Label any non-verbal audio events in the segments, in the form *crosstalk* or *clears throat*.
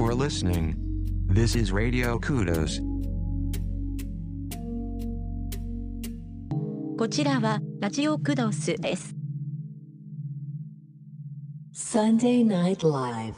Thank you for listening. This is Radio Kudos. こちらはラジオクドスです。 Sunday Night Live.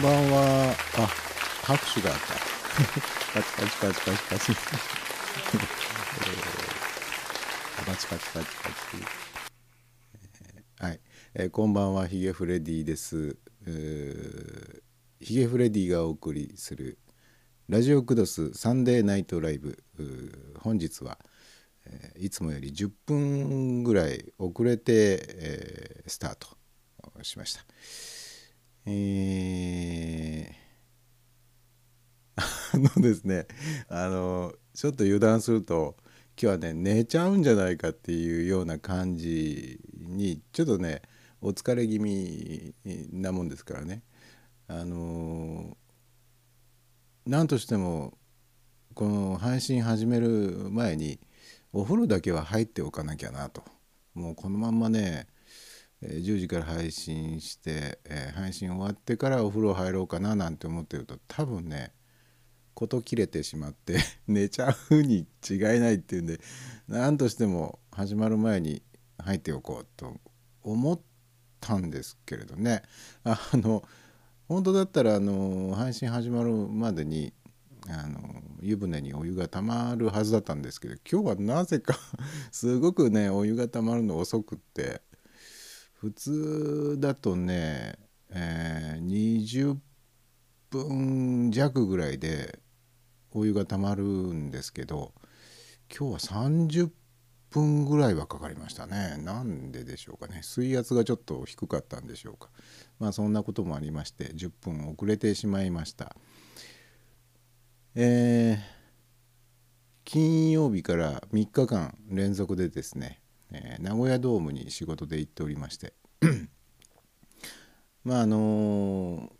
んばんは。あ、拍手があった。パチパチパチパチパチ。えーパチパチパチパチ。えーはい、えーこんばんは、ヒゲフレディです。えーヒゲフレディがお送りするラジオクドスサンデーナイトライブ。本日は、えーいつもより10分ぐらい遅れて、えースタートしました。えーあのですねあのちょっと油断すると今日はね寝ちゃうんじゃないかっていうような感じにちょっとねお疲れ気味なもんですからね。あの何としてもこの配信始める前にお風呂だけは入っておかなきゃなと。もうこのまんまね10時から配信して、配信終わってからお風呂入ろうかななんて思ってると多分ね事切れてしまって *laughs* 寝ちゃうに違いないっていうんで何としても始まる前に入っておこうと思ったんですけれどね。あの本当だったらあの配信始まるまでにあの湯船にお湯がたまるはずだったんですけど今日はなぜか *laughs* すごくねお湯がたまるの遅くって普通だとね、えー20分弱ぐらいでお湯がたまるんですけど今日は30分ぐらいはかかりましたね。なんででしょうかね。水圧がちょっと低かったんでしょうか。まあそんなこともありまして10分遅れてしまいました。えー金曜日から3日間連続でですね、えー名古屋ドームに仕事で行っておりまして。*clears throat* まああの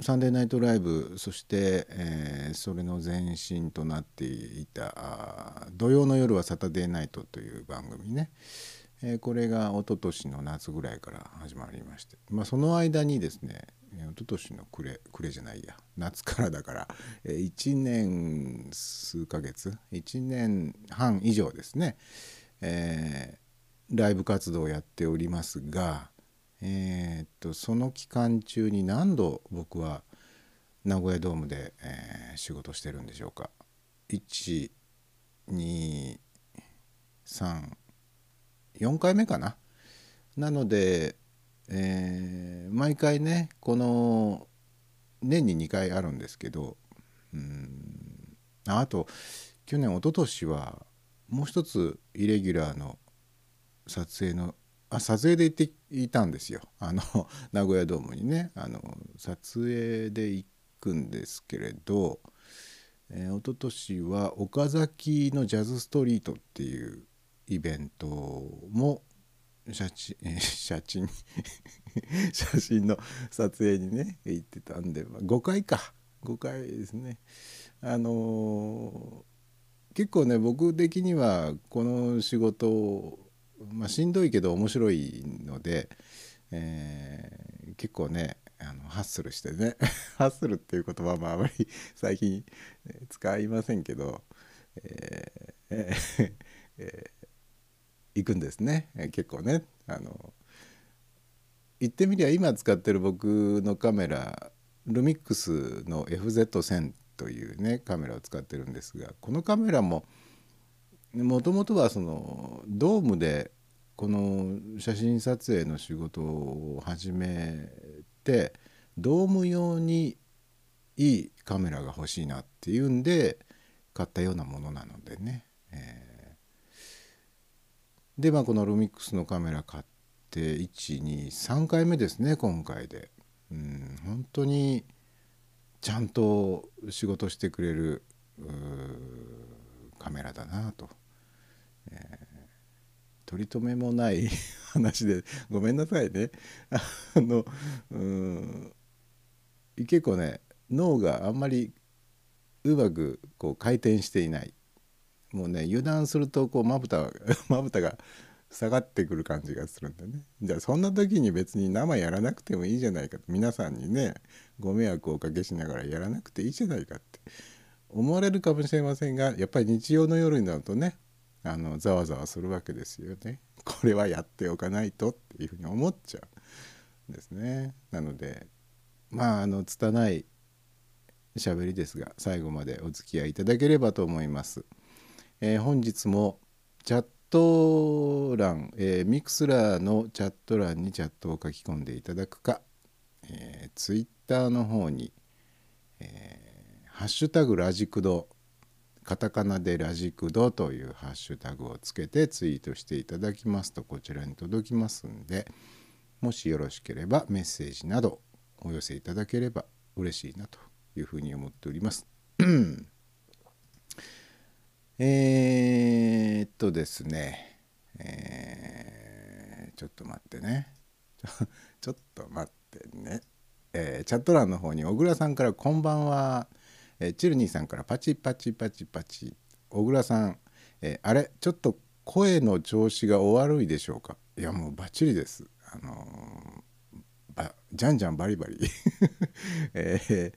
サンデーナイトライブそして、えーそれの前身となっていた土曜の夜はサタデーナイトという番組ね、えこれが一昨年の夏ぐらいから始まりまして、まあ、その間にですね一昨年の暮れ暮れじゃないや。夏からだから、え1年数ヶ月1年半以上ですね、えーライブ活動をやっておりますが、えーっとその期間中に何度僕は名古屋ドームで、えー仕事してるんでしょうか。123 4回目かな。なので、えー毎回ねこの年に2回あるんですけどうんあと去年一昨年はもう一つイレギュラーの撮影のあ撮影で行っていたんですよ。あの *laughs* 名古屋ドームにね。あの撮影で行くんですけれど、えー、一昨年は岡崎のジャズストリートっていうイベントも写真写真 *laughs* 写真の撮影にね行ってたんで、ま、5回か。5回ですね。あのー結構ね僕的にはこの仕事、まあ、しんどいけど面白いので、えー結構ねあのハッスルしてね *laughs* ハッスルっていう言葉もあまり *laughs* 最近使いませんけど、えーえー行くんですね、結構ねあの言ってみりゃ今使ってる僕のカメラルミックスの FZ1000 というねカメラを使ってるんですがこのカメラももともとはそのドームでこの写真撮影の仕事を始めてドーム用にいいカメラが欲しいなっていうんで買ったようなものなのでね、えーでまあこのルミックスのカメラ買って123回目ですね今回で。うん本当にちゃんと仕事してくれるカメラだなと、えー取り留めもない *laughs* 話でごめんなさいね。あのうん結構ね脳があんまりうまくこう回転していない。もうね油断するとこうまぶた *laughs* まぶたが下がってくる感じがするんでね。じゃあそんな時に別に生やらなくてもいいじゃないかと。皆さんにねご迷惑をおかけしながらやらなくていいじゃないかって。思われるかもしれませんがやっぱり日曜の夜になるとねあのざわざわするわけですよね。これはやっておかないとっていうふうに思っちゃうんですね。なのでまああの拙い喋りですが最後までお付き合いいただければと思います、えー本日もチャット欄、えーミクスラーのチャット欄にチャットを書き込んでいただくか、えー、ツイッターの方に、えーハッシュタグラジクド」カタカナでラジクドというハッシュタグをつけてツイートしていただきますとこちらに届きますんでもしよろしければメッセージなどお寄せいただければ嬉しいなというふうに思っております。えーっとですね、えーちょっと待ってね。*laughs* ちょっと待ってね、えーチャット欄の方に小倉さんから「こんばんは」えーチルニーさんからパチパチパチパチ。小倉さん、えあれ？ちょっと声の調子がお悪いでしょうか？いやもうバッチリです。あのばじゃんじゃんバリバリ、*laughs* え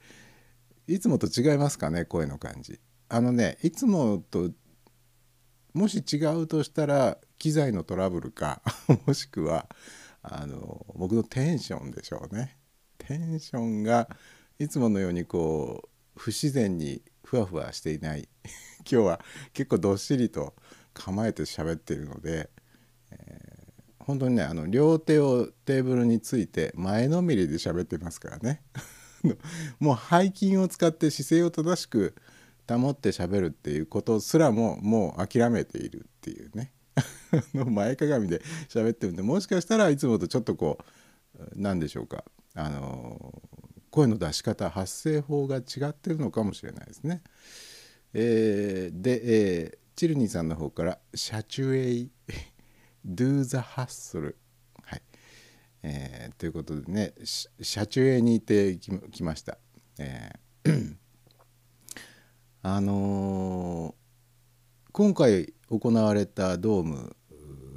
いつもと違いますかね？声の感じ。あのねいつもともし違うとしたら機材のトラブルか *laughs* もしくはあの僕のテンションでしょうね。テンションがいつものようにこう不自然にふわふわしていない。*laughs* 今日は結構どっしりと構えて喋っているので、えー本当にねあの両手をテーブルについて前のめりで喋ってますからね。*laughs* もう背筋を使って姿勢を正しく保って喋るっていうことすらももう諦めているっていうね *laughs* の前かがみで喋ってるんでもしかしたらいつもとちょっとこう何でしょうかあの声の出し方発声法が違ってるのかもしれないですね。えーで、えーチルニーさんの方から「社中へ *laughs* Do the hustle」はいえーということでねし車中へに行ってききました。えーあのー今回行われたドーム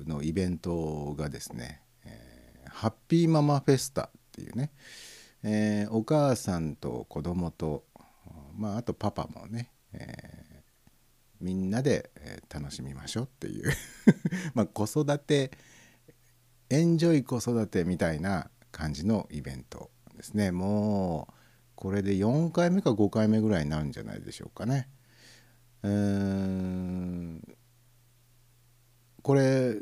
のイベントがですね、えーハッピーママフェスタっていうね、えーお母さんと子供と、まあ、あとパパもね、えみんなで、楽しみましょうっていう *laughs* まあ子育てエンジョイ子育てみたいな感じのイベントですね。もうこれで4回目か5回目ぐらいになるんじゃないでしょうかね。うーん。これ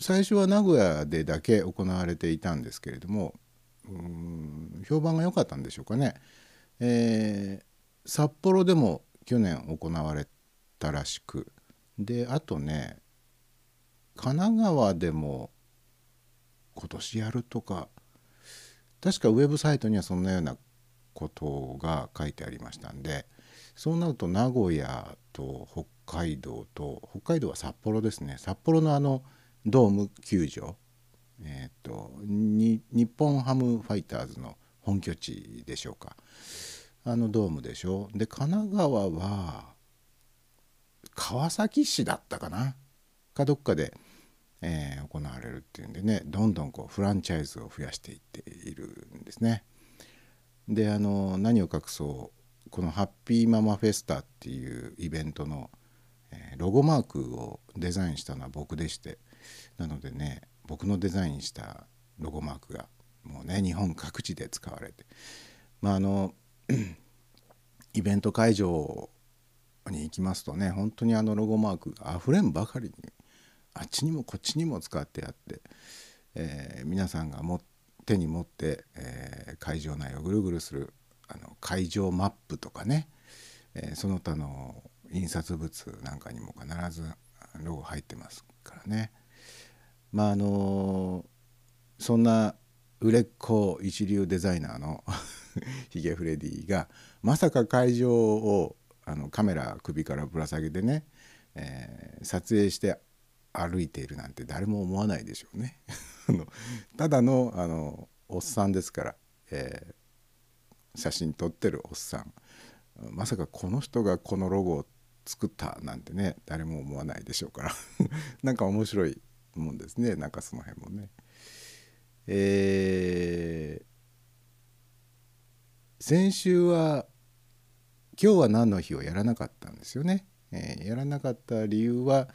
最初は名古屋でだけ行われていたんですけれどもうん。評判が良かったんでしょうかね、えー札幌でも去年行われたらしくであとね神奈川でも今年やるとか確かウェブサイトにはそんなようなことが書いてありましたんでそうなると名古屋と北海道と北海道は札幌ですね。札幌のあのドーム球場えっ、とに日本ハムファイターズの本拠地でしょうか。あのドームでしょ。で神奈川は川崎市だったかな。かどっかで、えー行われるっていうんでねどんどんこうフランチャイズを増やしていっているんですね。であの何を隠そうこの「ハッピーママフェスタ」っていうイベントの、えロゴマークをデザインしたのは僕でしてなのでね僕のデザインしたロゴマークがもうね日本各地で使われてまああの *clears throat* イベント会場に行きますとね本当にあのロゴマークがあふれんばかりにあっちにもこっちにも使ってあって、えー皆さんがも手に持って、えー会場内をぐるぐるするあの会場マップとかね、えーその他の印刷物なんかにも必ずロゴ入ってますからね。まああのそんな売れっ子一流デザイナーの *laughs* ヒゲフレディがまさか会場をあのカメラ首からぶら下げてね、えー撮影して歩いているなんて誰も思わないでしょうね。*laughs* ただのあのおっさんですから、えー写真撮ってるおっさんまさかこの人がこのロゴを作ったなんてね誰も思わないでしょうから *laughs* なんか面白いもんですねなんかその辺もね。えー先週は今日は何の日をやらなかったんですよね。えーやらなかった理由は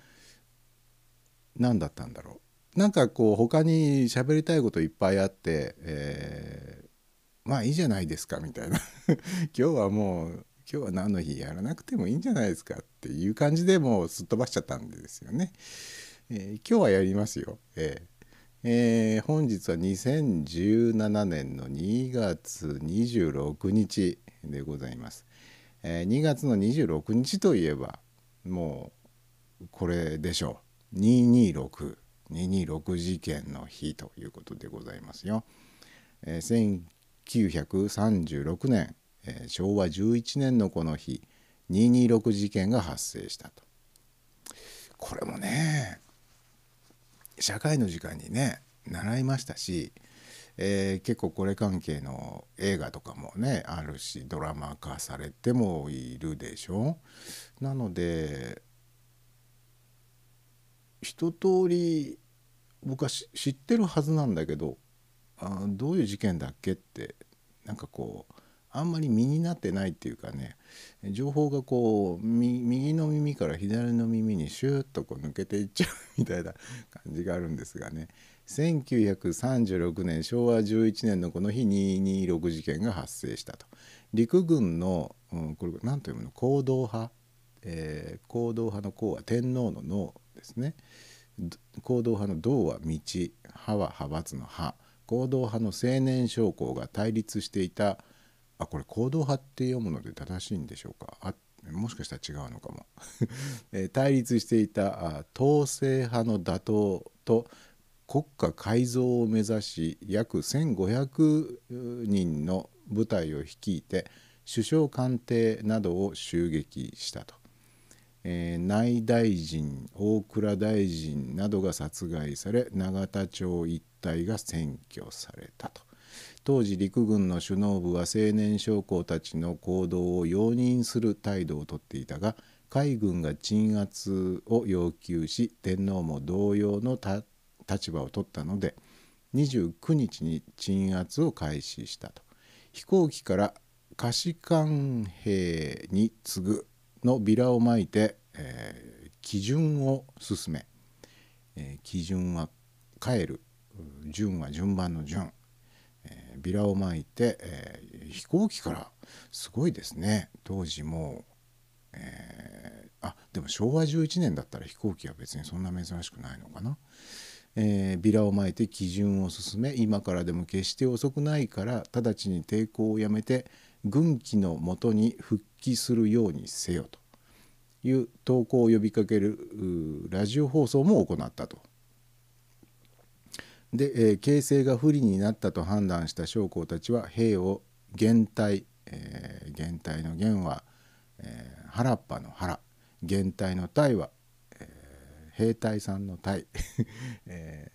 何だったんだろう。なんかこう他に喋りたいこといっぱいあって、えーまあいいじゃないですかみたいな *laughs* 今日はもう今日は何の日やらなくてもいいんじゃないですかっていう感じでもうすっ飛ばしちゃったんですよね。えー今日はやりますよ。えーえー本日は2017年の2月26日でございます。えー2月の26日といえばもうこれでしょう226 226事件の日ということでございますよ。えー1936年、えー昭和11年のこの日226事件が発生したと。これもね社会の時間にね習いましたし、えー結構これ関係の映画とかもねあるしドラマ化されてもいるでしょなので一通り僕は知ってるはずなんだけどあどういう事件だっけってなんかこうあんまり身になってないっていうかね情報がこう右の耳から左の耳にシューッとこう抜けていっちゃうみたいな *laughs* 感じがあるんですがね。1936年昭和11年のこの日226事件が発生したと。陸軍の、うん、これ何と読むの？行動派、えー行動派の行は天皇の脳。ですね。行動派の道は道派は派閥の派。行動派の青年将校が対立していた。あこれ行動派って読むので正しいんでしょうか？あもしかしたら違うのかも、*laughs* えー対立していた統制派の打倒と国家改造を目指し約1,500人の部隊を率いて首相官邸などを襲撃したと。えー内大臣大蔵大臣などが殺害され永田町一帯が占拠されたと。当時陸軍の首脳部は青年将校たちの行動を容認する態度をとっていたが海軍が鎮圧を要求し天皇も同様の立場を取ったので29日に鎮圧を開始したと。飛行機から下士官兵に次ぐのビラをまいて、えー基準を進め、えー基準は帰る順は順番の順、えービラをまいて、えー飛行機からすごいですね当時もう、えーあでも昭和11年だったら飛行機は別にそんな珍しくないのかな。えービラをまいて基準を進め今からでも決して遅くないから直ちに抵抗をやめて軍機のもとに復帰するようにせよという投稿を呼びかけるラジオ放送も行ったと。で、えー形勢が不利になったと判断した将校たちは兵を減隊、えー減隊の減は、えー原っぱの原減隊の隊は、えー兵隊さんの隊、*laughs* え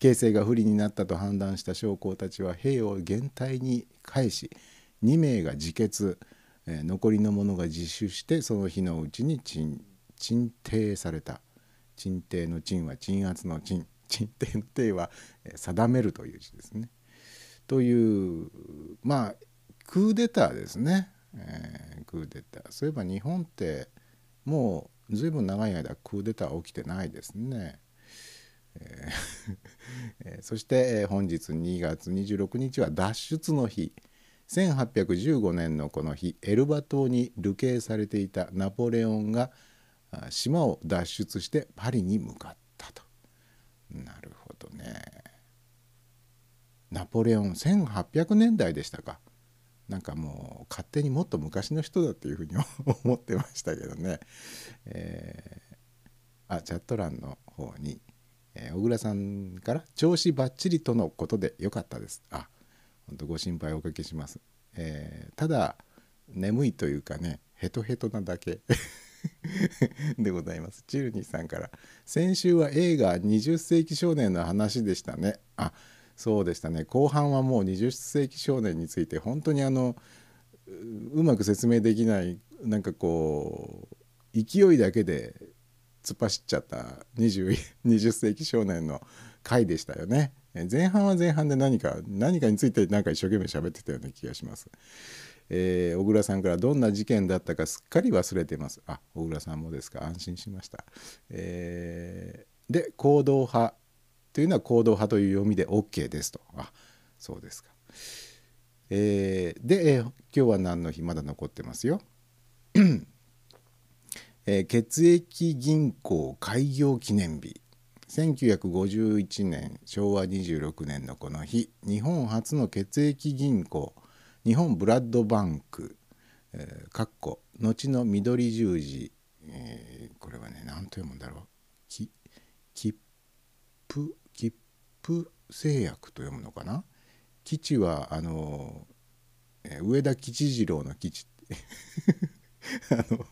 形勢が不利になったと判断した将校たちは兵を減隊に返し2名が自決、えー残りの者が自首してその日のうちに鎮鎮定された。鎮定の鎮は鎮圧の鎮。鎮定の定は、定めるという字ですね。というまあクーデターですね、えークーデター。そういえば日本ってもうずいぶん長い間クーデター起きてないですね。*laughs* そして、本日2月26日は脱出の日。1815年のこの日エルバ島に流刑されていたナポレオンが島を脱出してパリに向かったと。なるほどね。ナポレオン1800年代でしたか。なんかもう勝手にもっと昔の人だっていうふうに *laughs* 思ってましたけどね。えーあチャット欄の方に、えー小倉さんから「調子ばっちりとのことでよかったです」あ本当ご心配おかけします、えーただ眠いというかねヘトヘトなだけ *laughs* でございます。チルニーさんから「先週は映画20世紀少年の話でしたね」あそうでしたね。後半はもう20世紀少年について本当にあのうまく説明できないなんかこう勢いだけで突っ走っちゃった 20, 20世紀少年の回でしたよね。前半は前半で何か何かについて何か一生懸命喋ってたような気がします。えー小倉さんからどんな事件だったかすっかり忘れてます。あ小倉さんもですか？安心しました。えーで行動派というのは行動派という読みで OK ですと。あそうですか。えーで、えー今日は何の日？まだ残ってますよ。えー血液銀行開業記念日1951年昭和26年のこの日日本初の血液銀行日本ブラッドバンク、えーかっこ後の緑十字、えーこれはね何と読むんだろうき切符切符製薬と読むのかな？基地はあの、えー上田吉次郎の基地 *laughs* あの、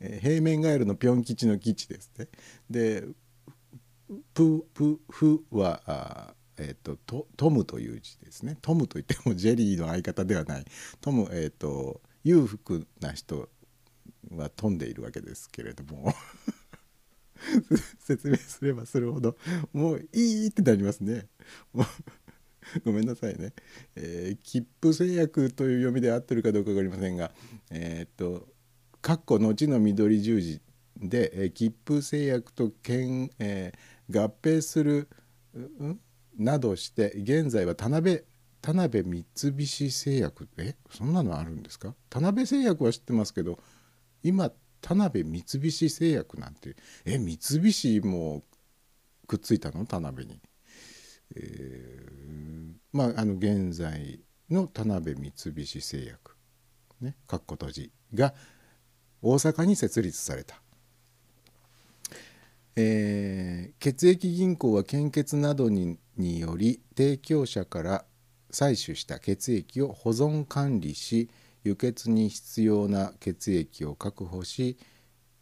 えー平面ガエルのピョン吉の基地ですね。でププフはあえー、とトトムという字ですね。トムといっても *laughs* ジェリーの相方ではないトム、えー、と裕福な人は飛んでいるわけですけれども *laughs* 説明すればするほどもういいってなりますね。*laughs* ごめんなさいね。えー切符製薬という読みで合ってるかどうか分かりませんが、えーっと、かっこ後の緑十字で、えー切符製薬と兼、えー合併する、うんなどして現在は田辺田辺三菱製薬えそんなのあるんですか？田辺製薬は知ってますけど今田辺三菱製薬なんてえ三菱もくっついたの？田辺に。えーまああの現在の田辺三菱製薬ねかっこ閉じが大阪に設立された、えー血液銀行は献血などにより提供者から採取した血液を保存管理し輸血に必要な血液を確保し、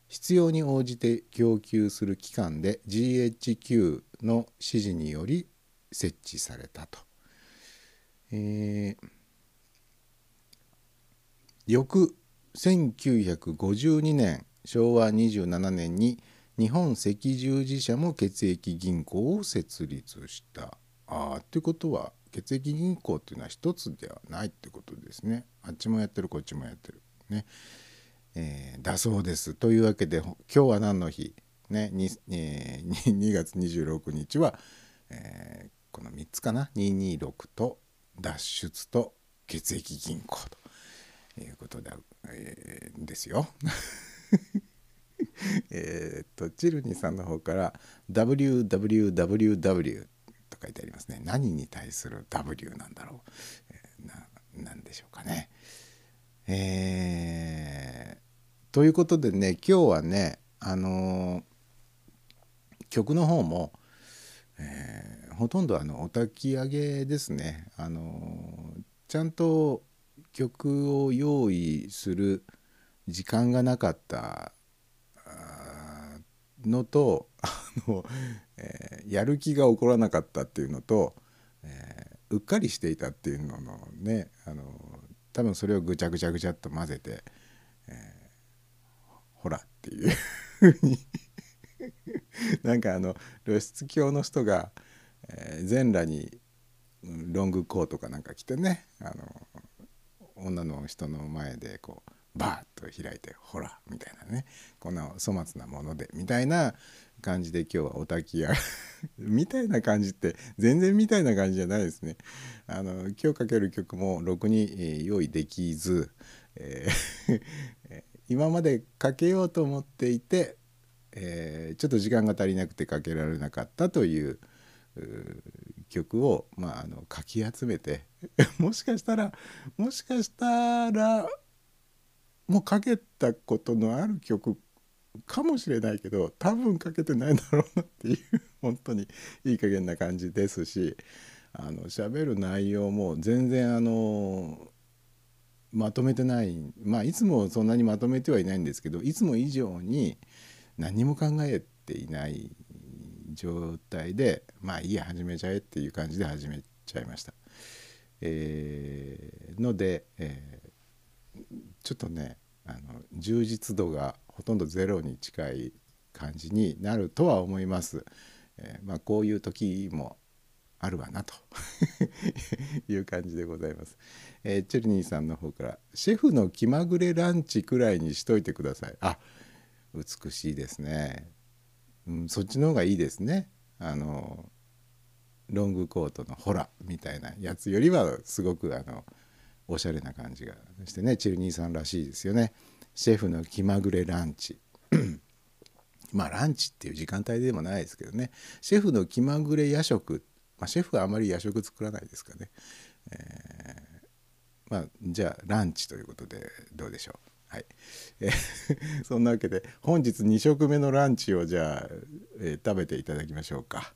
必要に応じて供給する機関で GHQ の指示により設置されたと。えー翌1952年昭和27年に日本赤十字社も血液銀行を設立した。あーってことは血液銀行っていうのは一つではないってことですね。あっちもやってるこっちもやってる。ね。えーだそうです。というわけで今日は何の日、ねえー、2月26日は、えーこの3つかな？226と脱出と血液銀行ということだ、えーですよ。*laughs* えっとチルニーさんの方から「WWWW」と書いてありますね何に対する W なんだろう、えーななんでしょうかね。えーということでね今日はねあのー曲の方も、えーほとんどあのお焚き上げですね。あのーちゃんと曲を用意する時間がなかったのとあの、えーやる気が起こらなかったっていうのと、えーうっかりしていたっていうののねあの多分それをぐちゃぐちゃぐちゃっと混ぜて、えーほらっていうふうに。*laughs* なんかあの露出狂の人が、えー全裸にロングコートかなんか着てねあの女の人の前でこうバーッと開いて「ほら」みたいなねこんな粗末なものでみたいな感じで今日はお焚き上げ *laughs* みたいな感じって全然みたいな感じじゃないですね。あの今日かける曲もろくに、え用意できず、えー *laughs* 今までかけようと思っていて、えーちょっと時間が足りなくてかけられなかったという曲を、まあ、あのかき集めて *laughs* もしかしたらもしかしたらもかけたことのある曲かもしれないけど多分かけてないだろうなっていう *laughs* 本当にいい加減な感じですしあの喋る内容も全然あのまとめてないまあいつもそんなにまとめてはいないんですけどいつも以上に何も考えていない状態でまあいいや始めちゃえっていう感じで始めちゃいました。えーので、えーちょっとねあの充実度がほとんどゼロに近い感じになるとは思います。えーまあこういう時もあるわなと *laughs* いう感じでございます。えーチェルニーさんの方から「シェフの気まぐれランチくらいにしといてください」あ美しいですね、うん、そっちの方がいいですねあのロングコートのホラみたいなやつよりはすごくあのおしゃれな感じがしてねチェルニーさんらしいですよね。シェフの気まぐれランチ。*clears throat* まあランチっていう時間帯でもないですけどね。シェフの気まぐれ夜食、まあ、シェフはあまり夜食作らないですかね、えーまあじゃあランチということでどうでしょう。はい、えー *laughs* そんなわけで本日2食目のランチをじゃあ、えー食べていただきましょうか。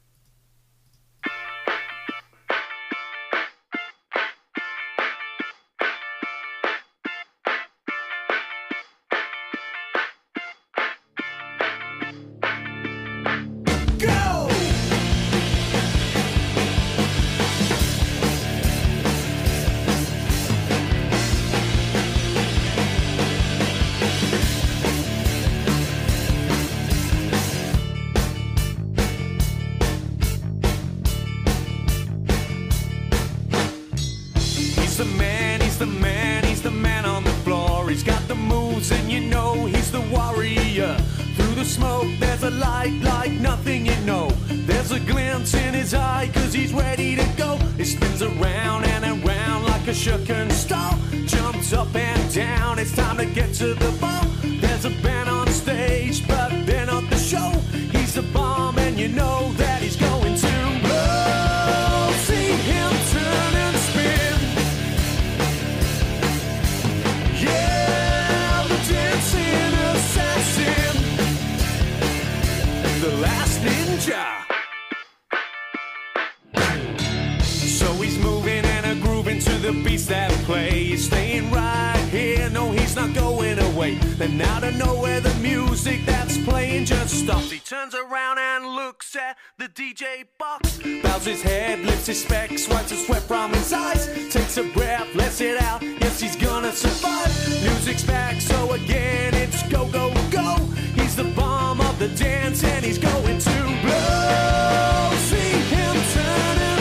He's the man, he's the man, he's the man on the floor. He's got the moves, and you know he's the warrior. Through the smoke, there's a light like nothing you know. There's a glint in his eye, cause he's ready to go. He spins around and around like a shooken star. Jumps up and down, it's time to get to the bar. There's a band on stage, but they're not the show. He's a bomb, and you know that the beats that play. He's staying right here. No, he's not going away. Then out of nowhere, the music that's playing just stops. He turns around and looks at the DJ box. Bows his head, lifts his specs, wipes the sweat from his eyes. Takes a breath, lets it out. Yes, he's gonna survive. Music's back, so again it's go, go, go. He's the bomb of the dance, and he's going to blow. See him turn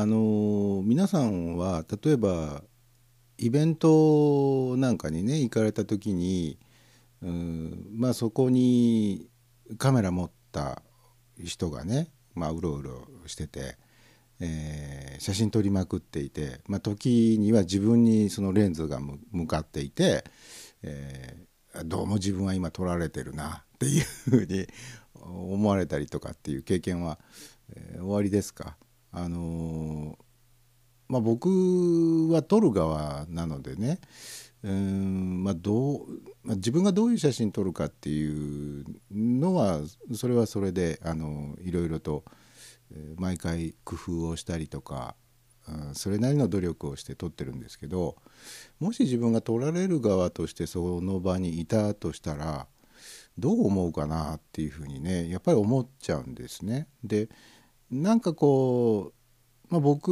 あの皆さんは例えばイベントなんかにね行かれた時にうんまあそこにカメラ持った人がね、まあ、うろうろしてて、えー写真撮りまくっていて、まあ、時には自分にそのレンズが向かっていて、えーどうも自分は今撮られてるなっていうふうに思われたりとかっていう経験は、えーおありですか？あのまあ、僕は撮る側なのでねうん、まあどうまあ、自分がどういう写真撮るかっていうのはそれはそれであのいろいろと毎回工夫をしたりとか、うん、それなりの努力をして撮ってるんですけどもし自分が撮られる側としてその場にいたとしたらどう思うかなっていうふうにねやっぱり思っちゃうんですね。でなんかこう、まあ、僕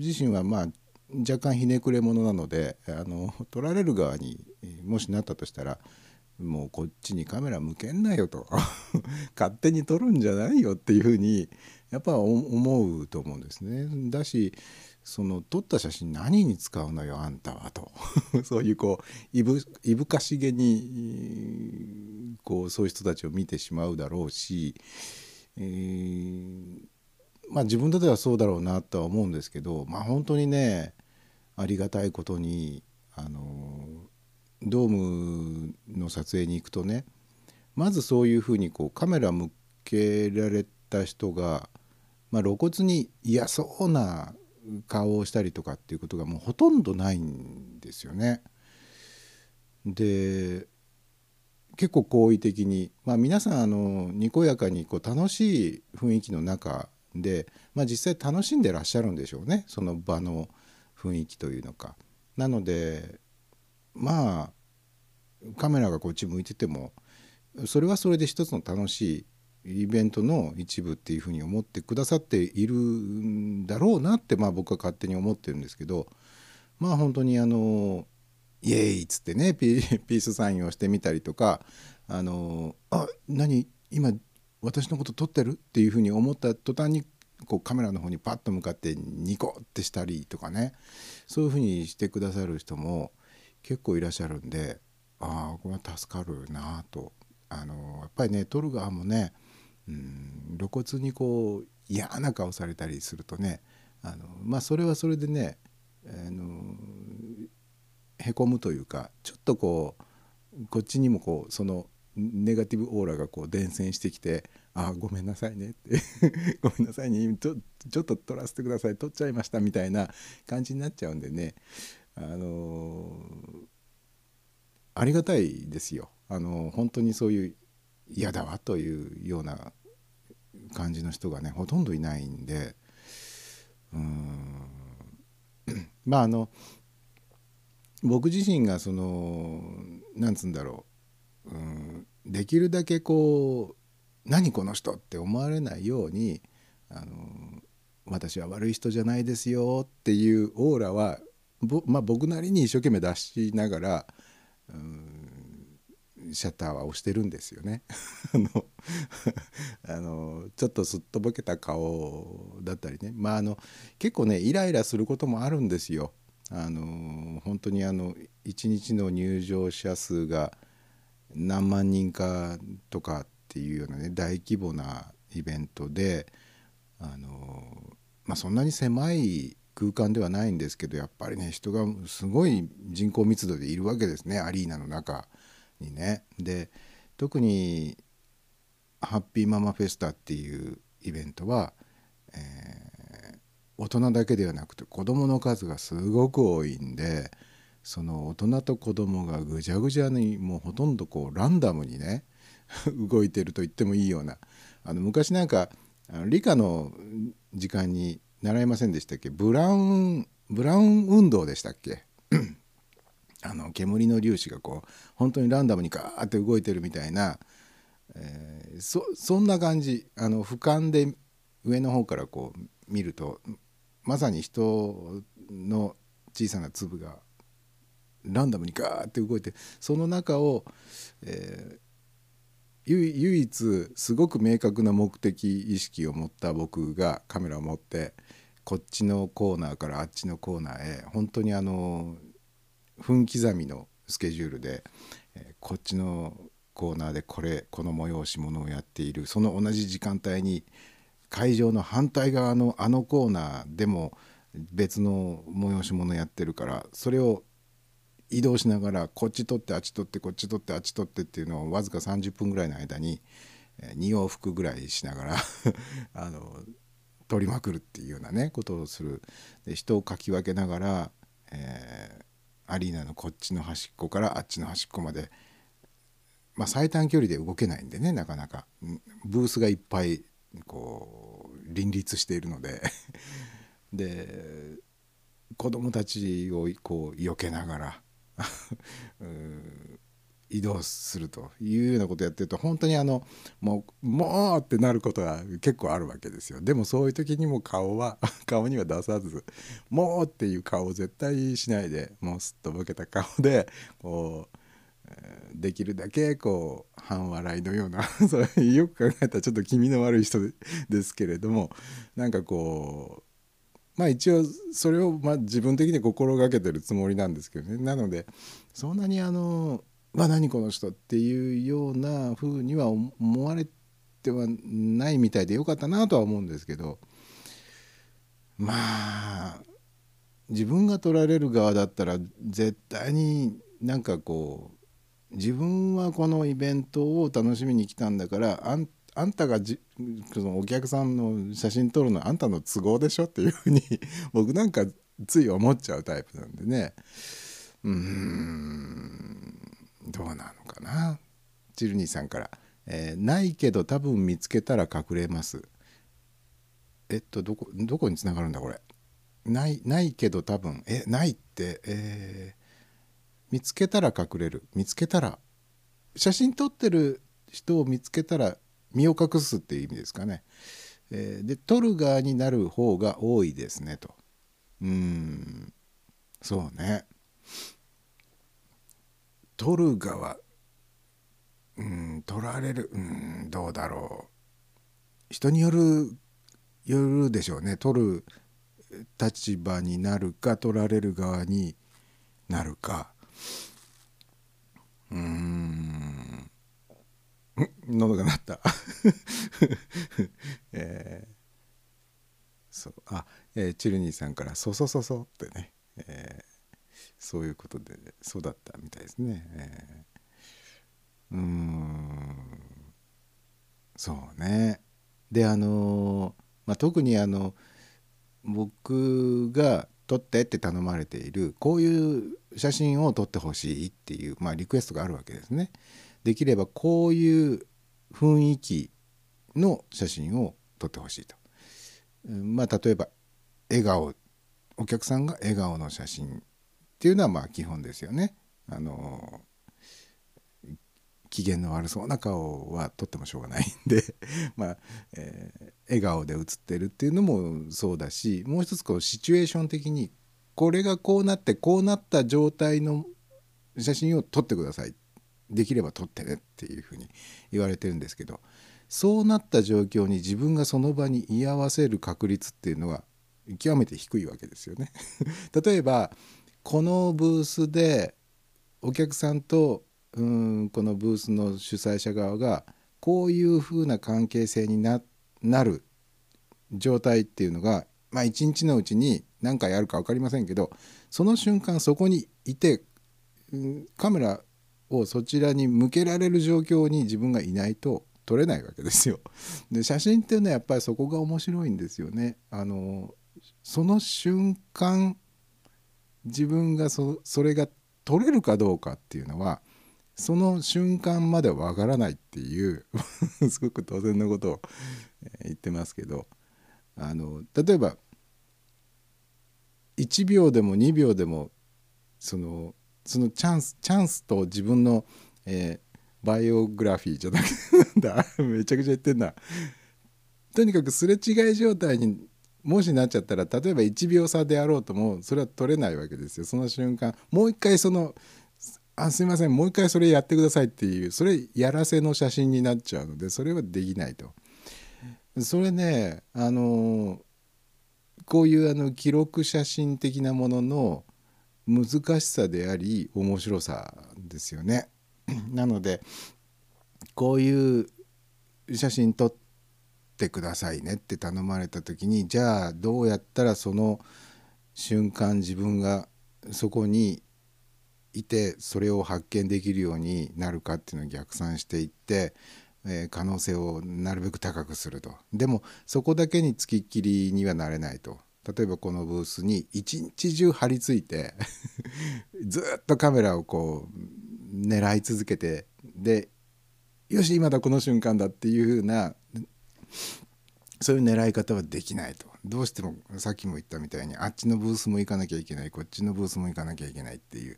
自身はまあ若干ひねくれ者なのであの撮られる側にもしなったとしたらもうこっちにカメラ向けんなよと *laughs* 勝手に撮るんじゃないよっていうふうにやっぱ思うと思うんですね。だしその撮った写真何に使うのよあんたはと *laughs* そういうこういぶいぶかしげにこうそういう人たちを見てしまうだろうし、えまあ自分だではそうだろうなとは思うんですけどまあ本当にねありがたいことにあのドームの撮影に行くとねまずそういうふうにこうカメラ向けられた人が、まあ、露骨に嫌そうな顔をしたりとかっていうことがもうほとんどないんですよね。で結構好意的に、まあ、皆さんあのにこやかにこう楽しい雰囲気の中で、まあ、実際楽しんでらっしゃるんでしょうねその場の雰囲気というのか。なのでまあカメラがこっち向いててもそれはそれで一つの楽しいイベントの一部っていうふうに思ってくださっているんだろうなってまあ僕は勝手に思ってるんですけどまあ本当にあのイエーイっつってね *laughs* ピースサインをしてみたりとかあのあ何今私のこと撮ってる？っていうふうに思った途端にこうカメラの方にパッと向かってニコってしたりとかね。そういうふうにしてくださる人も結構いらっしゃるんでああこれは助かるなと。あのやっぱりね撮る側もねうん露骨にこう嫌な顔されたりするとねあのまあそれはそれでねあのへこむというかちょっとこうこっちにもこうそのネガティブオーラがこう伝染してきて「あ *laughs* ごめんなさいね」って「ごめんなさいねちょちょっと撮らせてください撮っちゃいました」みたいな感じになっちゃうんでねあのありがたいですよ。あの本当にそういう嫌だわというような感じの人がねほとんどいないんでうーん *clears throat* まああの僕自身がそのなんつうんだろう、うん、できるだけこう何この人って思われないようにあの私は悪い人じゃないですよっていうオーラは、まあ、僕なりに一生懸命出しながら、うん、シャッターは押してるんですよね。*laughs* あの *laughs* あのちょっとすっとぼけた顔だったりねまああの結構ねイライラすることもあるんですよ。あの本当にあの1日の入場者数が何万人かとかっていうようなね大規模なイベントであの、まあ、そんなに狭い空間ではないんですけどやっぱりね人がすごい人口密度でいるわけですねアリーナの中にね。で特にハッピーママフェスタっていうイベントは、えー大人だけではなくて子どもの数がすごく多いんでその大人と子どもがぐちゃぐちゃにもうほとんどこうランダムにね *laughs* 動いてると言ってもいいようなあの昔なんか理科の時間に習いませんでしたっけ？ブラウンブラウン運動でしたっけ？*clears throat* あの煙の粒子がこう本当にランダムにガーって動いてるみたいな、えーそそんな感じ。あの俯瞰で上の方からこう見るとまさに人の小さな粒がランダムにガーって動いてその中を、えー唯一すごく明確な目的意識を持った僕がカメラを持ってこっちのコーナーからあっちのコーナーへ本当にあの分刻みのスケジュールで、えーこっちのコーナーでこれこの催し物をやっているその同じ時間帯に会場の反対側のあのコーナーでも別の催し物やってるからそれを移動しながらこっち取ってあっち取ってこっち取ってあっち取ってっていうのをわずか30分ぐらいの間に2往復ぐらいしながら *laughs* あの取りまくるっていうようなねことをする。で人をかき分けながら、えーアリーナのこっちの端っこからあっちの端っこまで、まあ、最短距離で動けないんでねなかなか。ブースがいっぱいこう林立しているので。*laughs* で子供たちをこう避けながら *laughs* 移動するというようなことやってると本当にあのもうもうってなることが結構あるわけですよ。でもそういう時にも顔は *laughs* 顔には出さずもうっていう顔を絶対しないでもうすっとぼけた顔でこうできるだけこう半笑いのような *laughs* それよく考えたらちょっと気味の悪い人ですけれどもなんかこうまあ一応それをま自分的に心がけてるつもりなんですけどね。なのでそんなにあの「ま何この人」っていうような風には思われてはないみたいでよかったなとは思うんですけどまあ自分が取られる側だったら絶対になんかこう自分はこのイベントを楽しみに来たんだからあんあんたがじそのお客さんの写真撮るのはあんたの都合でしょっていうふうに *laughs* 僕なんかつい思っちゃうタイプなんでね。うんどうなのかな。チルニーさんから、えーないけど多分見つけたら隠れます」えっとどこどこにつながるんだこれ。ないないけど多分。えないってえー見つけたら隠れる。見つけたら写真撮ってる人を見つけたら身を隠すっていう意味ですかね、えーで撮る側になる方が多いですねと。うん。そうね。撮る側。うん撮られる。うんどうだろう。人によるよるでしょうね。撮る立場になるか撮られる側になるか。うん。喉が鳴った。*laughs* えーそう。あ、えーチルニーさんから「そうそうそうそう」ってね、えーそういうことでそうだったみたいですね、えーうん。そうね。であのまあ、特にあの僕が撮ってって頼まれているこういう写真を撮ってほしいっていう、まあ、リクエストがあるわけですね。できればこういう雰囲気の写真を撮ってほしいと。まあ例えば笑顔お客さんが笑顔の写真っていうのはまあ基本ですよね。あの機嫌の悪そうな顔は撮ってもしょうがないんで *laughs* まあ、えー笑顔で写ってるっていうのもそうだしもう一つこうシチュエーション的にこれがこうなってこうなった状態の写真を撮ってくださいできれば撮ってねっていうふうに言われてるんですけどそうなった状況に自分がその場に居合わせる確率っていうのは極めて低いわけですよね。*laughs* 例えばこのブースでお客さんとうんこのブースの主催者側がこういうふうな関係性にななる状態っていうのがまあ一日のうちに何回あるか分かりませんけどその瞬間そこにいてカメラをそちらに向けられる状況に自分がいないと撮れないわけですよ。で写真っていうのはやっぱりそこが面白いんですよね。あのその瞬間自分がそれが撮れるかどうかっていうのはその瞬間まではわからないっていう *laughs* すごく当然のことを言ってますけどあの例えば1秒でも2秒でもそのそのチャンスチャンスと自分の、えーバイオグラフィーじゃなくてなんだ？*laughs* めちゃくちゃ言ってんな。とにかくすれ違い状態にもしなっちゃったら例えば1秒差であろうともそれは取れないわけですよ。その瞬間もう一回その「あすいませんもう一回それやってください」っていうそれやらせの写真になっちゃうのでそれはできないと。それねあのこういうあの記録写真的なものの難しさであり面白さですよね。*clears throat* なのでこういう写真撮ってくださいねって頼まれた時にじゃあどうやったらその瞬間自分がそこにいてそれを発見できるようになるかっていうのを逆算していって、え可能性をなるべく高くすると。でもそこだけにつきっきりにはなれないと。例えばこのブースに一日中張り付いて *laughs* ずっとカメラをこう狙い続けてでよし今だこの瞬間だっていう風なそういう狙い方はできないと。どうしてもさっきも言ったみたいにあっちのブースも行かなきゃいけないこっちのブースも行かなきゃいけないっていう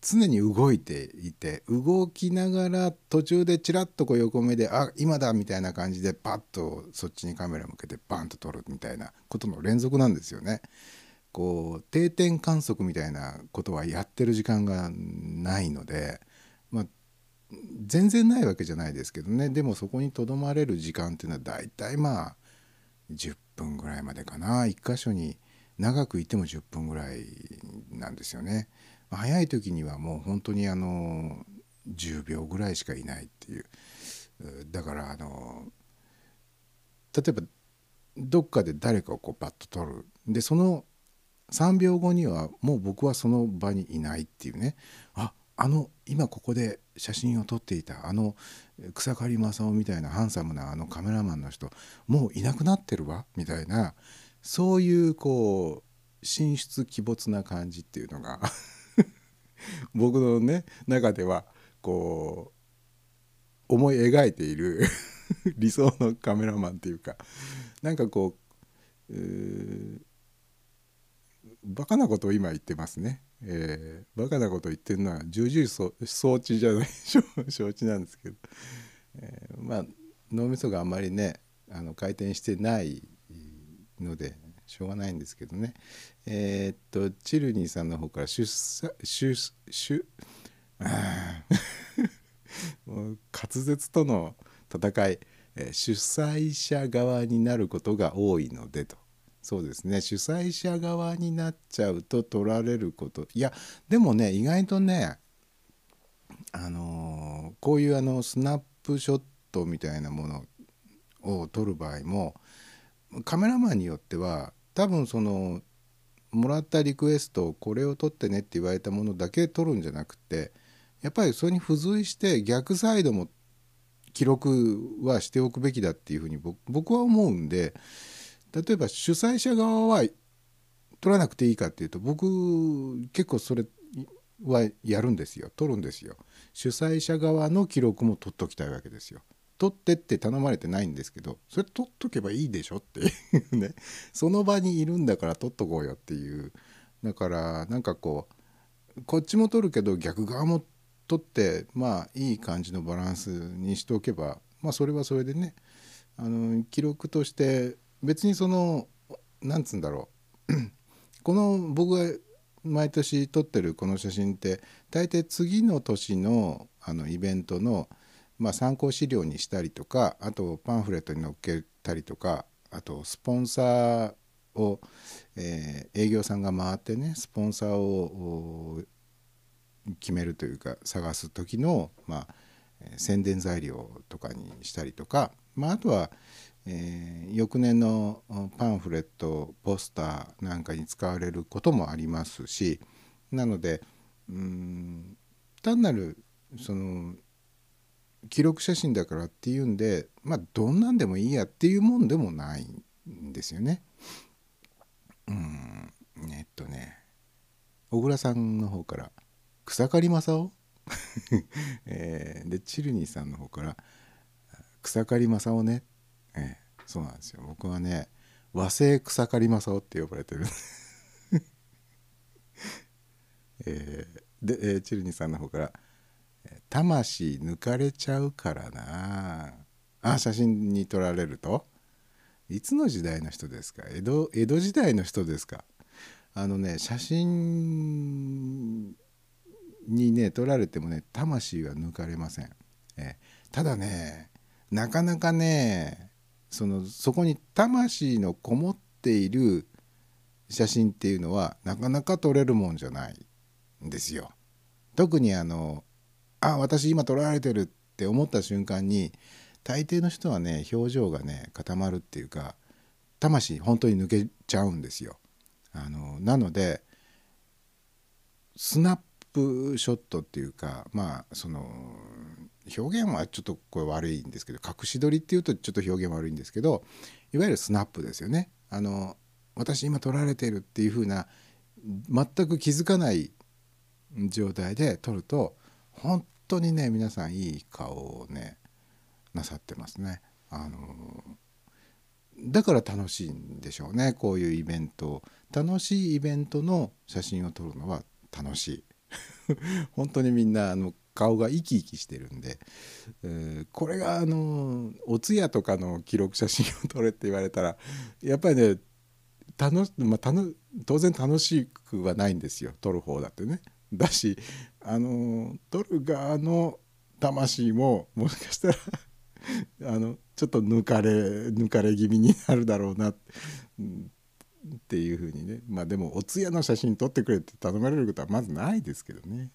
常に動いていて動きながら途中でチラッとこう横目であ今だみたいな感じでパッとそっちにカメラ向けてバンと撮るみたいなことの連続なんですよね。こう定点観測みたいなことはやってる時間がないので、まあ、全然ないわけじゃないですけどねでもそこにとどまれる時間っていうのは大体まあ10分ぐらいまでかな一箇所に長くいても10分ぐらいなんですよね。早い時にはもう本当にあの10秒ぐらいしかいないっていう。だからあの例えばどっかで誰かをこうパッと撮る。でその3秒後にはもう僕はその場にいないっていうね。ああの今ここで写真を撮っていたあの草刈正雄みたいなハンサムなあのカメラマンの人もういなくなってるわ？みたいなそういうこう神出鬼没な感じっていうのが *laughs* 僕のね中ではこう思い描いている *laughs* 理想のカメラマンっていうかなんかこううーバカなことを今言ってますね。えーバカなことを言ってるのは重々そ承知じゃない *laughs* 承承知なんですけど、えーまあ脳みそがあんまりねあの回転してないのでしょうがないんですけどね。えーっとチルニーさんの方から出産出出あー。*laughs* もう滑舌との戦い、え主催者側になることが多いのでと。そうですね。主催者側になっちゃうと取られること。いやでもね意外とねあのーこういうあのスナップショットみたいなものを撮る場合もカメラマンによっては多分そのもらったリクエストこれを撮ってねって言われたものだけ撮るんじゃなくてやっぱりそれに付随して逆サイドも記録はしておくべきだっていうふうに僕は思うんで例えば主催者側は撮らなくていいかっていうと僕結構それはやるんですよ。撮るんですよ。主催者側の記録も取っときたいわけですよ。撮ってって頼まれてないんですけどそれ撮っとけばいいでしょっていう *laughs* ね。その場にいるんだから撮っとこうよっていう。だからなんかこうこっちも撮るけど逆側も撮ってまあいい感じのバランスにしておけばまあそれはそれでねあの記録として別にそのなんつうんだろう。*clears throat* この僕が毎年撮ってるこの写真って大抵次の年のあのイベントの、まあ、参考資料にしたりとかあとパンフレットに載っけたりとかあとスポンサーを、えー営業さんが回ってねスポンサーを決めるというか探す時の、まあ宣伝材料とかにしたりとか、まあ、あとは、えー翌年のパンフレットポスターなんかに使われることもありますしなのでうん単なるその記録写真だからっていうんでまあどんなんでもいいやっていうもんでもないんですよね。うん。えっとね小倉さんの方から草刈正雄、*laughs* えーでチルニーさんの方から草刈正雄ね、えーそうなんですよ。僕はね和製草刈正雄って呼ばれてる、*laughs* えーで、えーチルニーさんの方から「魂抜かれちゃうからな。あ写真に撮られると？いつの時代の人ですか？江戸江戸時代の人ですか？あのね写真にね撮られてもね魂は抜かれません、えただねなかなかねそのそこに魂のこもっている写真っていうのはなかなか撮れるもんじゃないんですよ。特にあのあ私今撮られてるって思った瞬間に大抵の人はね表情がね固まるっていうか魂本当に抜けちゃうんですよ。あのなのでスナップショットっていうかまあその表現はちょっとこれ悪いんですけど隠し撮りっていうとちょっと表現悪いんですけどいわゆるスナップですよね。あの私今撮られてるっていう風な全く気づかない状態で撮ると本当にね皆さんいい顔をねなさってますね。あのだから楽しいんでしょうね。こういうイベント楽しいイベントの写真を撮るのは楽しい。*laughs* 本当にみんなあの顔が生き生きしてるんで、えーこれがあのお通夜とかの記録写真を撮れって言われたらやっぱりね楽し、まあ、楽当然楽しくはないんですよ。撮る方だってね。だしあのドルガーの魂ももしかしたら *laughs* あのちょっと抜かれ抜かれ気味になるだろうなっていうふうにねまあでもお通夜の写真撮ってくれって頼まれることはまずないですけどね。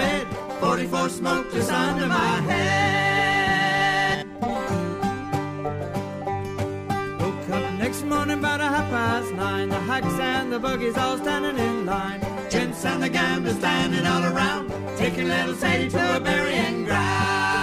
Bed. 44 smoke just under my head. Woke up next morning about a half past nine. The hacks and the buggies all standing in line. Gents and the gamblers standing all around. Taking little Sadie to a burying ground.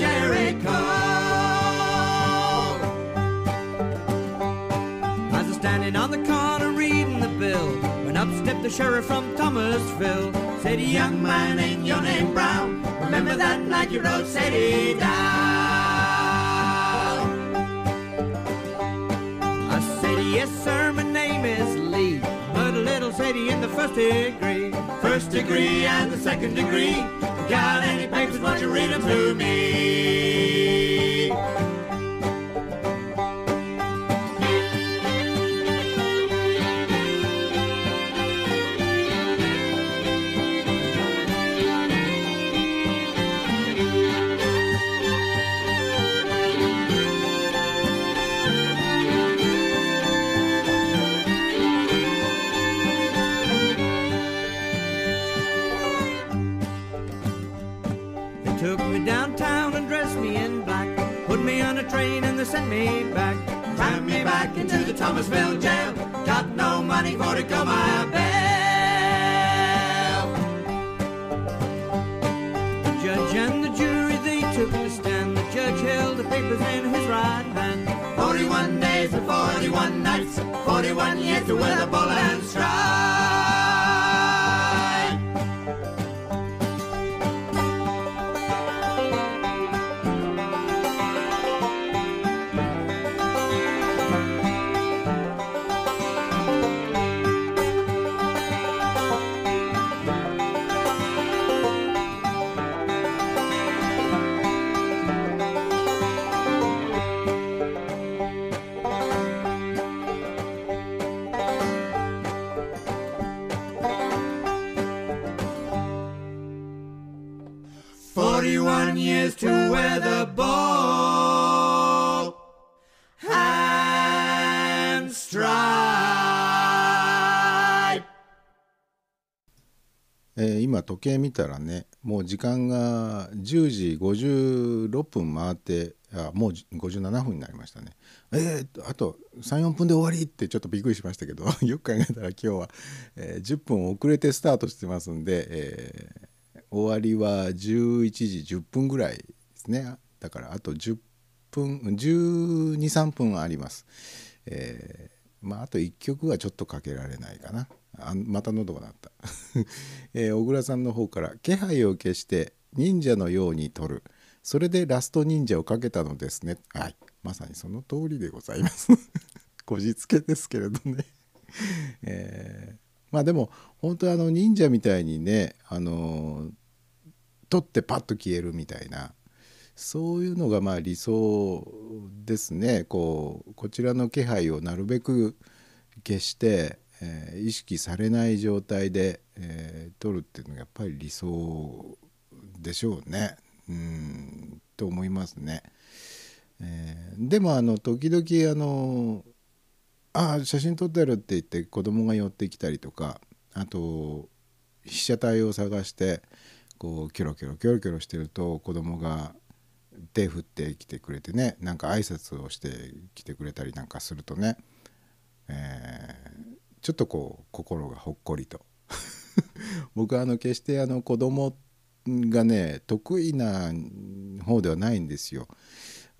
Jericho. I was standing on the corner reading the bill when up stepped the sheriff from Thomasville. Said, young man, ain't your name Brown? Remember that night you rode Sadie down? I said, yes, sir, my name is Lee. lady in the first degree. First degree and the second degree. Got any papers, won't you read them to me? Me back. Tied me back into the Thomasville jail. Got no money for to go my bail. The judge and the jury, they took the stand. The judge held the papers in his right hand. 41 days and 41 nights. 41 years to wear the ball and stride. 計見たらねもう時間が10時56分回ってあもう57分になりましたね。えー、あと34分で終わりってちょっとびっくりしましたけど *laughs* よく考えたら今日は、えー10分遅れてスタートしてますんで、えー終わりは11時10分ぐらいですね。だからあと10分123分あります、えーまああと1曲はちょっとかけられないかな。あまた喉が鳴った、*laughs* えー小倉さんの方から「気配を消して忍者のように撮る。それでラスト忍者をかけたのですね」はい。まさにその通りでございます。*laughs* こじつけですけれどね。*laughs* えーまあでも本当あの忍者みたいにねあのー撮ってパッと消えるみたいなそういうのがまあ理想ですね。こうこちらの気配をなるべく消して、えー意識されない状態で、えー撮るっていうのがやっぱり理想でしょうねうんと思いますね。えーでもあの時々あのあ写真撮ってるって言って子供が寄ってきたりとかあと被写体を探してこうキョロキョロキョロキョロしてると子供が手振ってきてくれてねなんか挨拶をしてきてくれたりなんかするとね、えちょっとこう心がほっこりと *laughs* 僕はあの決してあの子供がね得意な方ではないんですよ。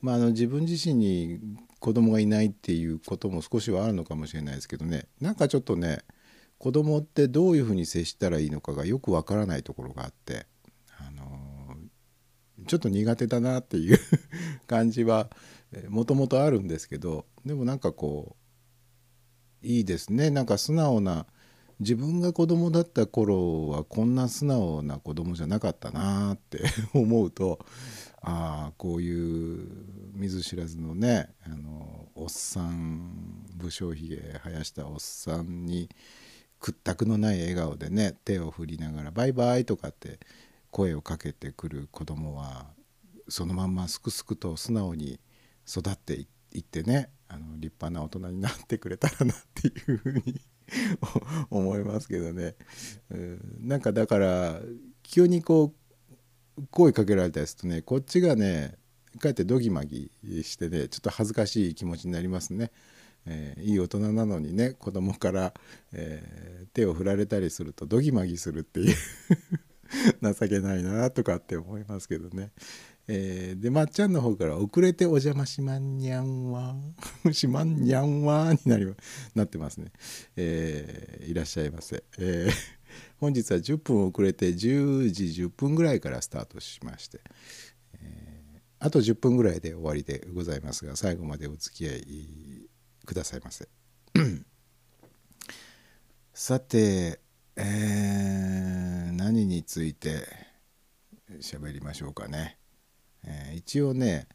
まあ、あの自分自身に子供がいないっていうことも少しはあるのかもしれないですけどねなんかちょっとね子供ってどういうふうに接したらいいのかがよくわからないところがあって、あのーちょっと苦手だなっていう *laughs* 感じはもともとあるんですけどでもなんかこういいですね。なんか素直な自分が子供だった頃はこんな素直な子供じゃなかったなって *laughs* 思うとああこういう見ず知らずのねあのおっさん武将ひげ生やしたおっさんに屈託のない笑顔でね手を振りながら「バイバイ」とかって声をかけてくる子供はそのまんますくすくと素直に育っていってねあの立派な大人になってくれたらなっていうふうに *laughs* 思いますけどね。うんなんかだから急にこう声かけられたりするとねこっちがねかえってドギマギしてねちょっと恥ずかしい気持ちになりますね。えーいい大人なのにね子供から、えー手を振られたりするとドギマギするっていう *laughs* 情けないなとかって思いますけどね。えーでまっちゃんの方から「遅れてお邪魔しまんにゃんわ *laughs* しまんにゃんわ」になりなってますね。えーいらっしゃいませ。えー *laughs* 本日は10分遅れて10時10分ぐらいからスタートしまして、えーあと10分ぐらいで終わりでございますが最後までお付き合いくださいませ。*coughs* さて、えー何について喋りましょうかね。えー一応ね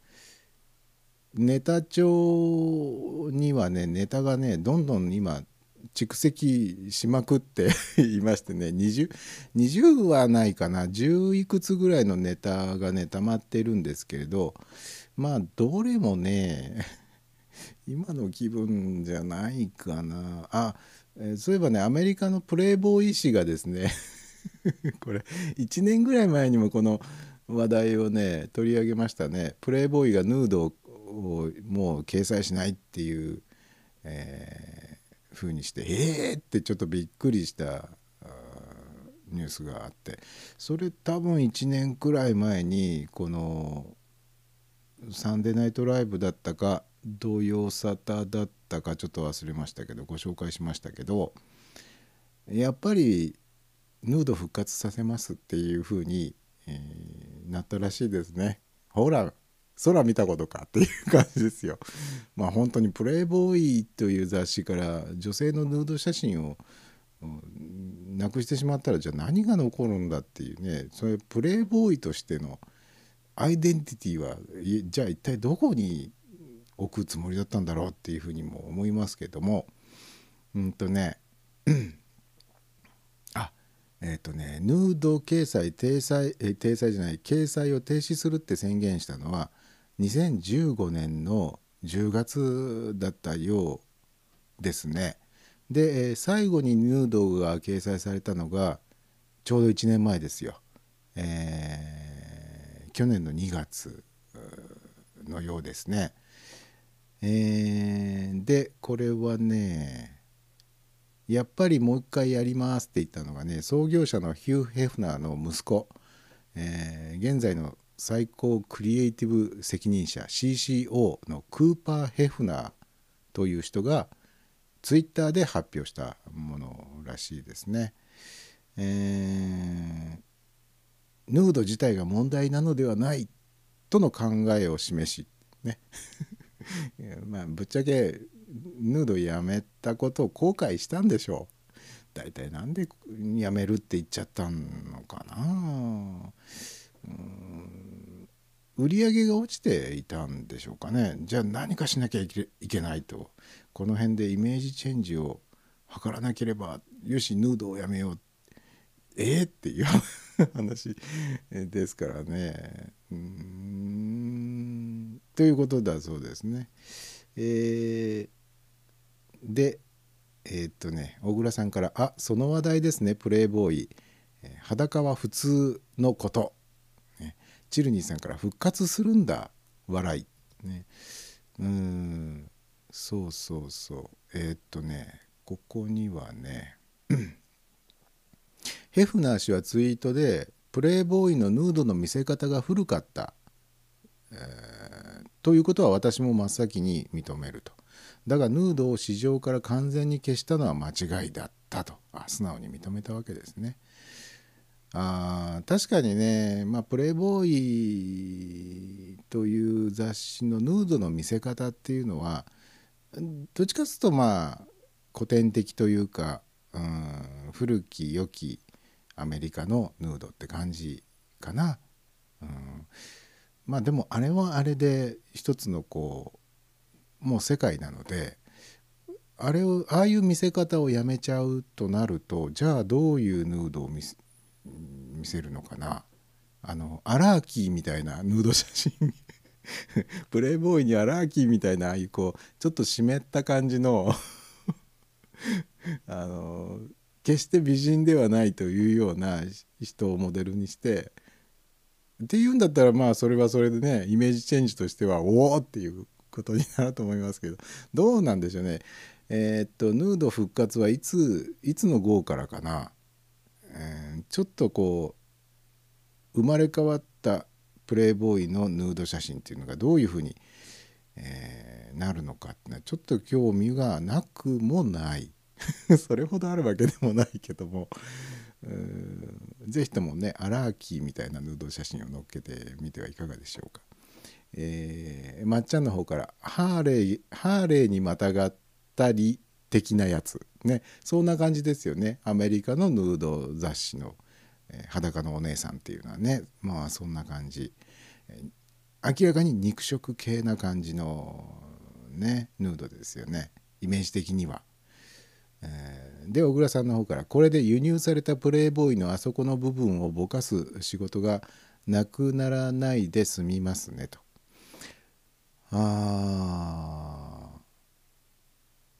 ネタ帳にはねネタがねどんどん今蓄積しまくって *laughs* いましてね 20, 20はないかな10いくつぐらいのネタがね溜まってるんですけれどまあどれもね *laughs* 今の気分じゃないかな。あ、えーそういえばねアメリカのプレイボーイ誌がですね *laughs* これ1年ぐらい前にもこの話題をね取り上げましたね。プレイボーイがヌードをもう掲載しないっていう、えー風にしてえーってちょっとびっくりしたニュースがあって。それ多分1年くらい前にこの「サンデーナイトライブ」だったか「土曜サタ」だったかちょっと忘れましたけどご紹介しましたけどやっぱりヌード復活させますっていう風に、えーなったらしいですね。ほら空見たことかっていう感じですよ。*laughs* まあ本当にプレイボーイという雑誌から女性のヌード写真をなくしてしまったらじゃあ何が残るんだっていうねそれプレイボーイとしてのアイデンティティはじゃあ一体どこに置くつもりだったんだろうっていうふうにも思いますけどもうんとねえっ、とねヌード掲載掲載え掲載じゃない掲載を停止するって宣言したのは2015年の10月だったようですね。で、えー最後にヌードが掲載されたのがちょうど1年前ですよ。えー去年の2月のようですね。えーでこれはねやっぱりもう一回やりますって言ったのがね創業者のヒュー・ヘフナーの息子、えー現在の最高クリエイティブ責任者 CCO のクーパー・ヘフナーという人がツイッターで発表したものらしいですね。えーヌード自体が問題なのではないとの考えを示しね *laughs* まあぶっちゃけヌードやめたことを後悔したんでしょう。大体なんでやめるって言っちゃったのかな。うん。売り上げが落ちていたんでしょうかね。じゃあ何かしなきゃいけないと。この辺でイメージチェンジを図らなければよしヌードをやめようえー、っていう話ですからね。うーん。ということだそうですね。えーでえーっとね小倉さんから「あその話題ですねプレイボーイ、え裸は普通のこと」ね、チルニーさんから「復活するんだ笑い」ね、うーんそうそうそう。えーっとねここにはね *clears throat* ヘフナー氏はツイートでプレイボーイのヌードの見せ方が古かった、えーということは私も真っ先に認めると。だがヌードを市場から完全に消したのは間違いだったと。あ素直に認めたわけですね。あ確かにね、まあ、プレイボーイという雑誌のヌードの見せ方っていうのはどっちかというとまあ古典的というか、うん、古き良きアメリカのヌードって感じかな。うん、まあでもあれはあれで一つのこうもう世界なのであれをああいう見せ方をやめちゃうとなるとじゃあどういうヌードを見せ見せるのかな。あのアラーキーみたいなヌード写真。*laughs* プレイボーイにアラーキーみたいなああいうこうちょっと湿った感じの *laughs* あの決して美人ではないというような人をモデルにしてっていうんだったらまあそれはそれでねイメージチェンジとしてはおおっていうことになると思いますけどどうなんでしょうね。えーっとヌード復活はいついつの号からかな、えーちょっとこう生まれ変わったプレイボーイのヌード写真っていうのがどういうふうに、えーなるのかっていうのはちょっと興味がなくもない。*laughs* それほどあるわけでもないけども。うーんぜひともねアラーキーみたいなヌード写真を載っけてみてはいかがでしょうか。えーまっちゃんの方から「ハーレーハーレーにまたがったり的なやつ。ね。そんな感じですよね。アメリカのヌード雑誌の、えー裸のお姉さんっていうのはね。まあそんな感じ、えー明らかに肉食系な感じのねヌードですよね。イメージ的には。えーで小倉さんの方からこれで輸入されたプレイボーイのあそこの部分をぼかす仕事がなくならないで済みますねと。あ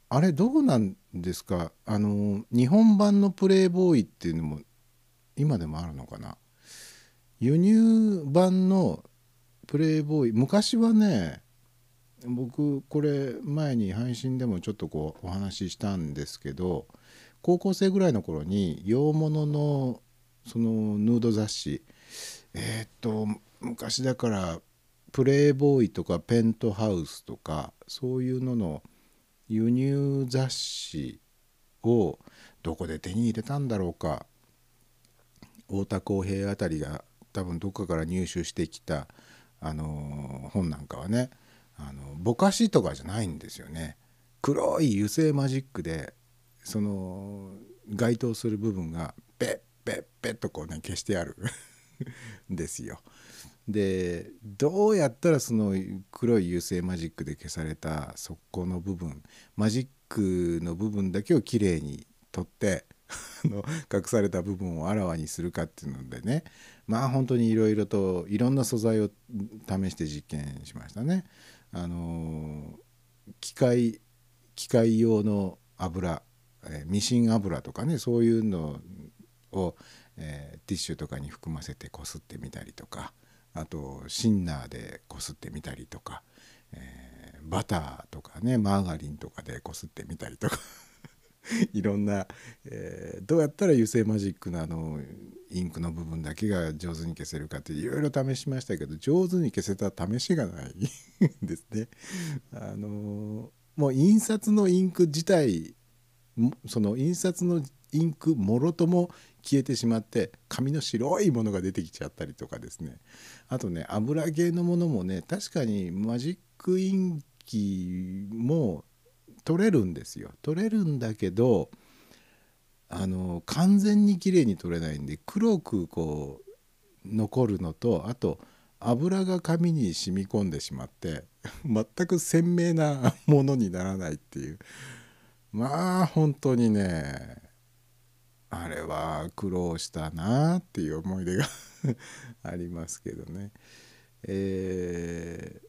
あれどうなんですか？あの日本版のプレイボーイっていうのも今でもあるのかな？輸入版のプレイボーイ昔はね僕これ前に配信でもちょっとこうお話ししたんですけど高校生ぐらいの頃に洋物のそのヌード雑誌えーっと昔だからプレイボーイとかペントハウスとかそういうのの輸入雑誌をどこで手に入れたんだろうか。太田康平あたりが多分どっかから入手してきた、あの本なんかはねあのぼかしとかじゃないんですよね。黒い油性マジックでその該当する部分がペッペッペッとこうね消してある。ん *laughs* ですよ。でどうやったらその黒い油性マジックで消されたそこの部分マジックの部分だけをきれいに取っての隠された部分をあらわにするかっていうのでねまあ本当にいろいろといろんな素材を試して実験しましたね。あの機械機械用の油、えミシン油とかねそういうのを、えーティッシュとかに含ませてこすってみたりとかあとシンナーでこすってみたりとか、えーバターとかねマーガリンとかでこすってみたりとか *laughs* いろんな、えーどうやったら油性マジックのあのインクの部分だけが上手に消せるかっていろいろ試しましたけど上手に消せた試しがないですね。あのーもう印刷のインク自体その印刷のインクもろとも消えてしまって紙の白いものが出てきちゃったりとかですね。あとね油系のものもね確かにマジックインキも取れるんですよ。取れるんだけどあの完全に綺麗に取れないんで黒くこう残るのとあと油が紙に染み込んでしまって全く鮮明なものにならないっていう。まあ本当にねあれは苦労したなっていう思い出がありますけどね。えー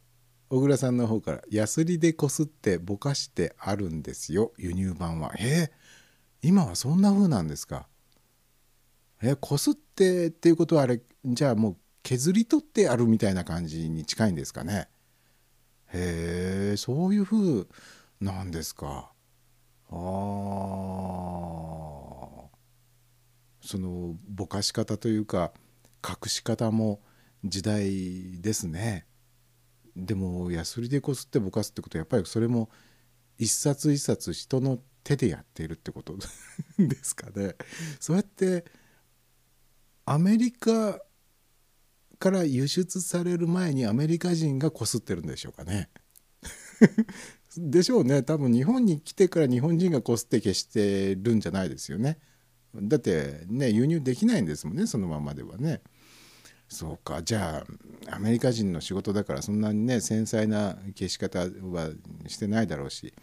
小倉さんの方から「ヤスリでこすってぼかしてあるんですよ。輸入版は」えー今はそんな風なんですか？えこすってっていうことはあれじゃあもう削り取ってあるみたいな感じに近いんですかね？へえそういう風なんですか。あー。そのぼかし方というか隠し方も時代ですね。でもヤスリでこすってぼかすってことはやっぱりそれも一冊一冊人の手でやっているってことですかね。*laughs* そうやってアメリカから輸出される前にアメリカ人がこすってるんでしょうかね。*laughs* でしょうね。多分日本に来てから日本人がこすって消してるんじゃないですよね。だってね輸入できないんですもんねそのままではねそうかじゃあアメリカ人の仕事だからそんなにね繊細な消し方はしてないだろうし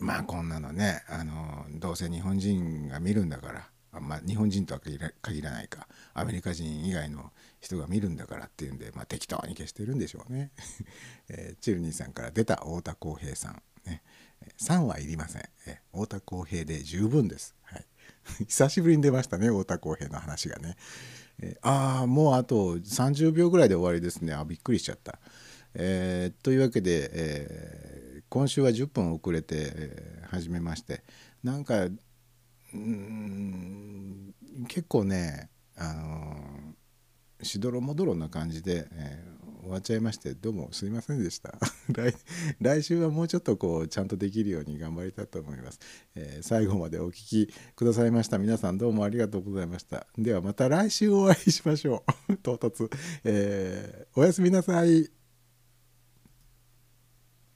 まあこんなのねあのどうせ日本人が見るんだからあまあ日本人とは限らないかアメリカ人以外の人が見るんだからっていうんで、まあ、適当に消してるんでしょうね。*laughs* えーチルニーさんから出た太田康平さん。ね、3はいりません。えー太田康平で十分です。*laughs* 久しぶりに出ましたね太田康平の話がね。えーああもうあと30秒ぐらいで終わりですねあびっくりしちゃった。えーというわけで、えー今週は10分遅れて、えー始めましてなんかうん結構ねあのーしどろもどろな感じで、えー終わっちゃいましてどうもすいませんでした。*laughs* 来週はもうちょっとこうちゃんとできるように頑張りたいと思います、えー最後までお聴きくださいました。皆さんどうもありがとうございました。ではまた来週お会いしましょう。*laughs* 唐突、えーおやすみなさい。